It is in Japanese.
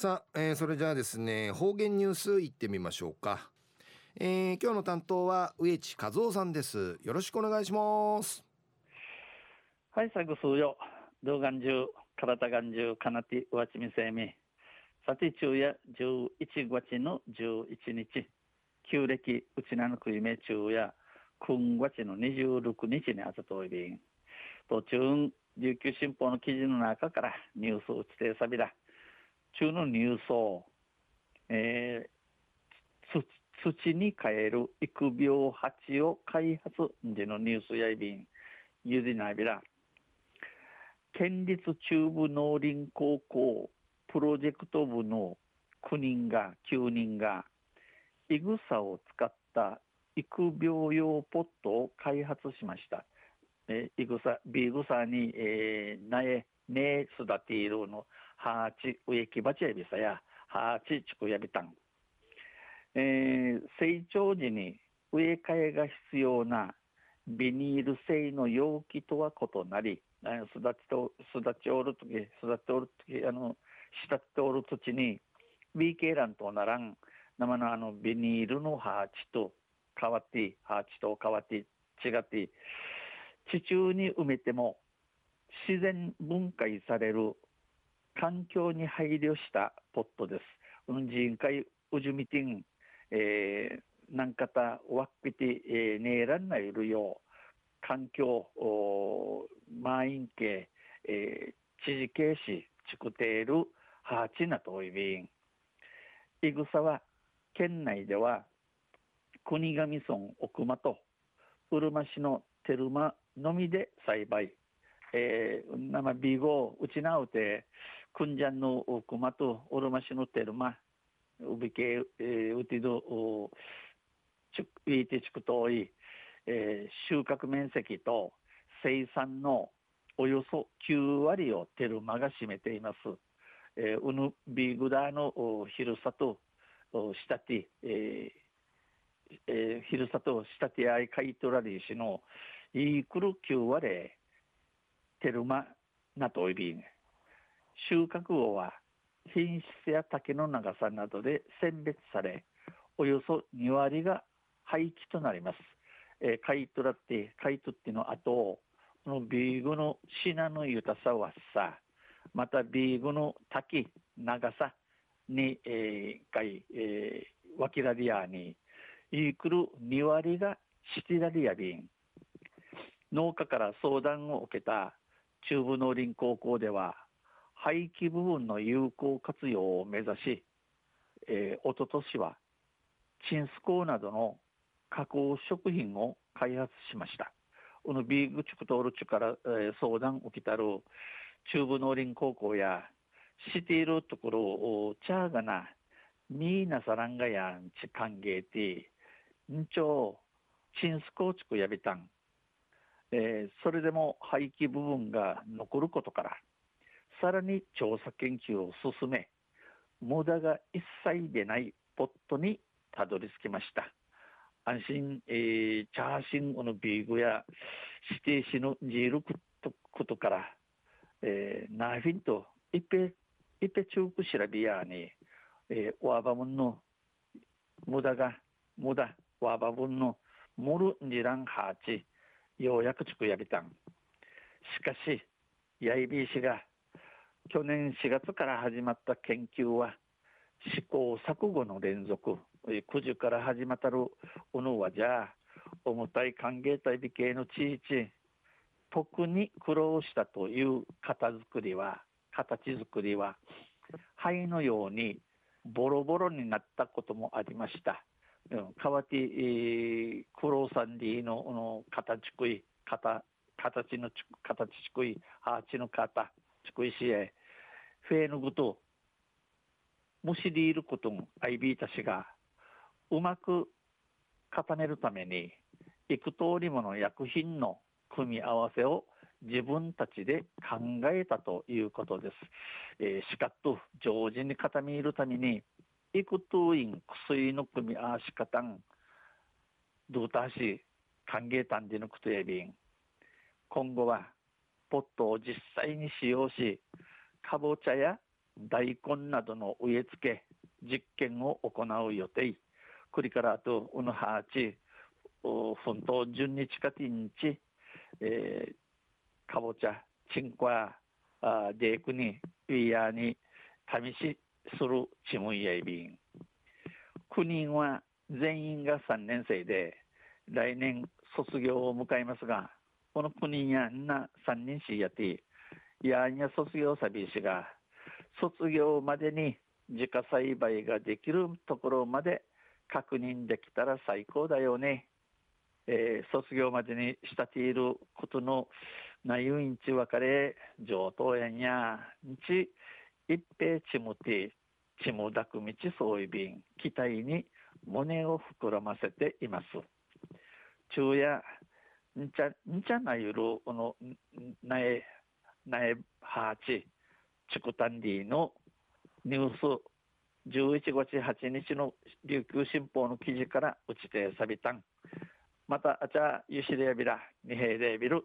さあ、えー、それじゃあですね方言ニュースいってみましょうか、えー、今日の担当は植地和夫さんです。よろしくお願いします。はい最後数よ。動画中体がん中かなてわちみせみ。さて昼夜11月の11日。旧暦うちなのくいめ昼夜今月の26日にあたといびん。途中琉球新報の記事の中からニュースを指定さびだ。中のニュースを、えー、土に変える育苗鉢を開発でのニュースやいびんゆでなびら県立中部農林高校プロジェクト部の9人が9人がいぐさを使った育苗用ポットを開発しました。えいぐさ、ビグサに、えー、苗、ね育ているの、ハーチ、植木鉢やびさや、ハーチ、チクヤビタン。えー、成長時に植え替えが必要なビニール製の容器とは異なり、育ちと育ちおるとき、育っておるとき、あの、慕っておる土地に、BK ランとならん、生のあのビニールのハーチと変わって、ハーチと変わって、違って、地中に埋めても自然分解される環境に配慮したポットです。うんじんかい、うじみてん、えー、なんかた、わっぴて、えー、ねえらんないるよう、環境、満員系、えー、知事警視、ちくている、ハーチナといびん。いぐさは、県内では、国頭村奥間と、うるま市の照間のみで栽培。えー、なまビゴうちなうて、くんじゃんの奥間と、うるま市の照間、うびけ、えー、うてど、ちく、いてちくとい、えー、収穫面積と生産のおよそ9割をテルマが占めています。えー、ウヌビグダーの広さとしたて、えーえー、広さとしたてあいかいとらりしのいくる9割テルマなといびん。収穫後は品質や竹の長さなどで選別され、およそ2割が廃棄となります。えー、買い取らって、買い取っての後、このビーグの品の豊さはさ、またビーグの滝、長さに、えー、かい、えー、ワキラリアに、いくる2割がシティラリアビン。農家から相談を受けた中部農林高校では、廃棄部分の有効活用を目指し、えー、おととしは、チンスコーなどの加工食品を開発しました。このビーグチュクトールチュから、えー、相談をきたる中部農林高校やしているところをチャーガナミーナサランガヤンチ歓迎ティンチョチンスコーチクヤビタン、えー、それでも廃棄部分が残ることからさらに調査研究を進め無駄が一切出ないポットにたどり着きました。安心、えー、チャーシングのビーグや指定しのジールことから、えー、ナーフィンと一平、一平中く調べやに、えー、ワーバムンの無駄が、無駄、ワーバムンのモルニランハーチ、ようやくつくやびたん。しかし、ヤイビー氏が去年4月から始まった研究は試行錯誤の連続9時から始まったるおのはじゃあ重たい歓迎隊美形の地域特に苦労したという型作りは形作りは灰のようにボロボロになったこともありました。かわて、えー、苦労さんでのの形くい形形の形くいハーチの型ちくいしえフェーヌグとむしりいることもアイビーたちがうまく固めるために幾通りもの薬品の組み合わせを自分たちで考えたということです。えー、しかっと常時に固めるために幾通り薬の組み合わし方んどうたし歓迎たんでのことやびん。今後はポットを実際に使用しかぼちゃや大根などの植え付け実験を行う予定。これからあとうぬはち奮闘順日かてんち、えー、かぼちゃちんこやデークにウィアに試しするちむいやいびん9人は全員が3年生で来年卒業を迎えますがこの9人やんな3人しやてやんや卒業さびしが卒業までに自家栽培ができるところまで確認できたら最高だよね。えー、卒業までにしたていることの内容にち別れ上等園や日一平ちむてちむだく道そうい便期待に胸を膨らませています。昼夜んちゃんちゃなゆるこのなえなえはちチクタンディのニュース11月8日の琉球新報の記事から打ちてさびたんまたあちゃゆしれやびらにへいでびる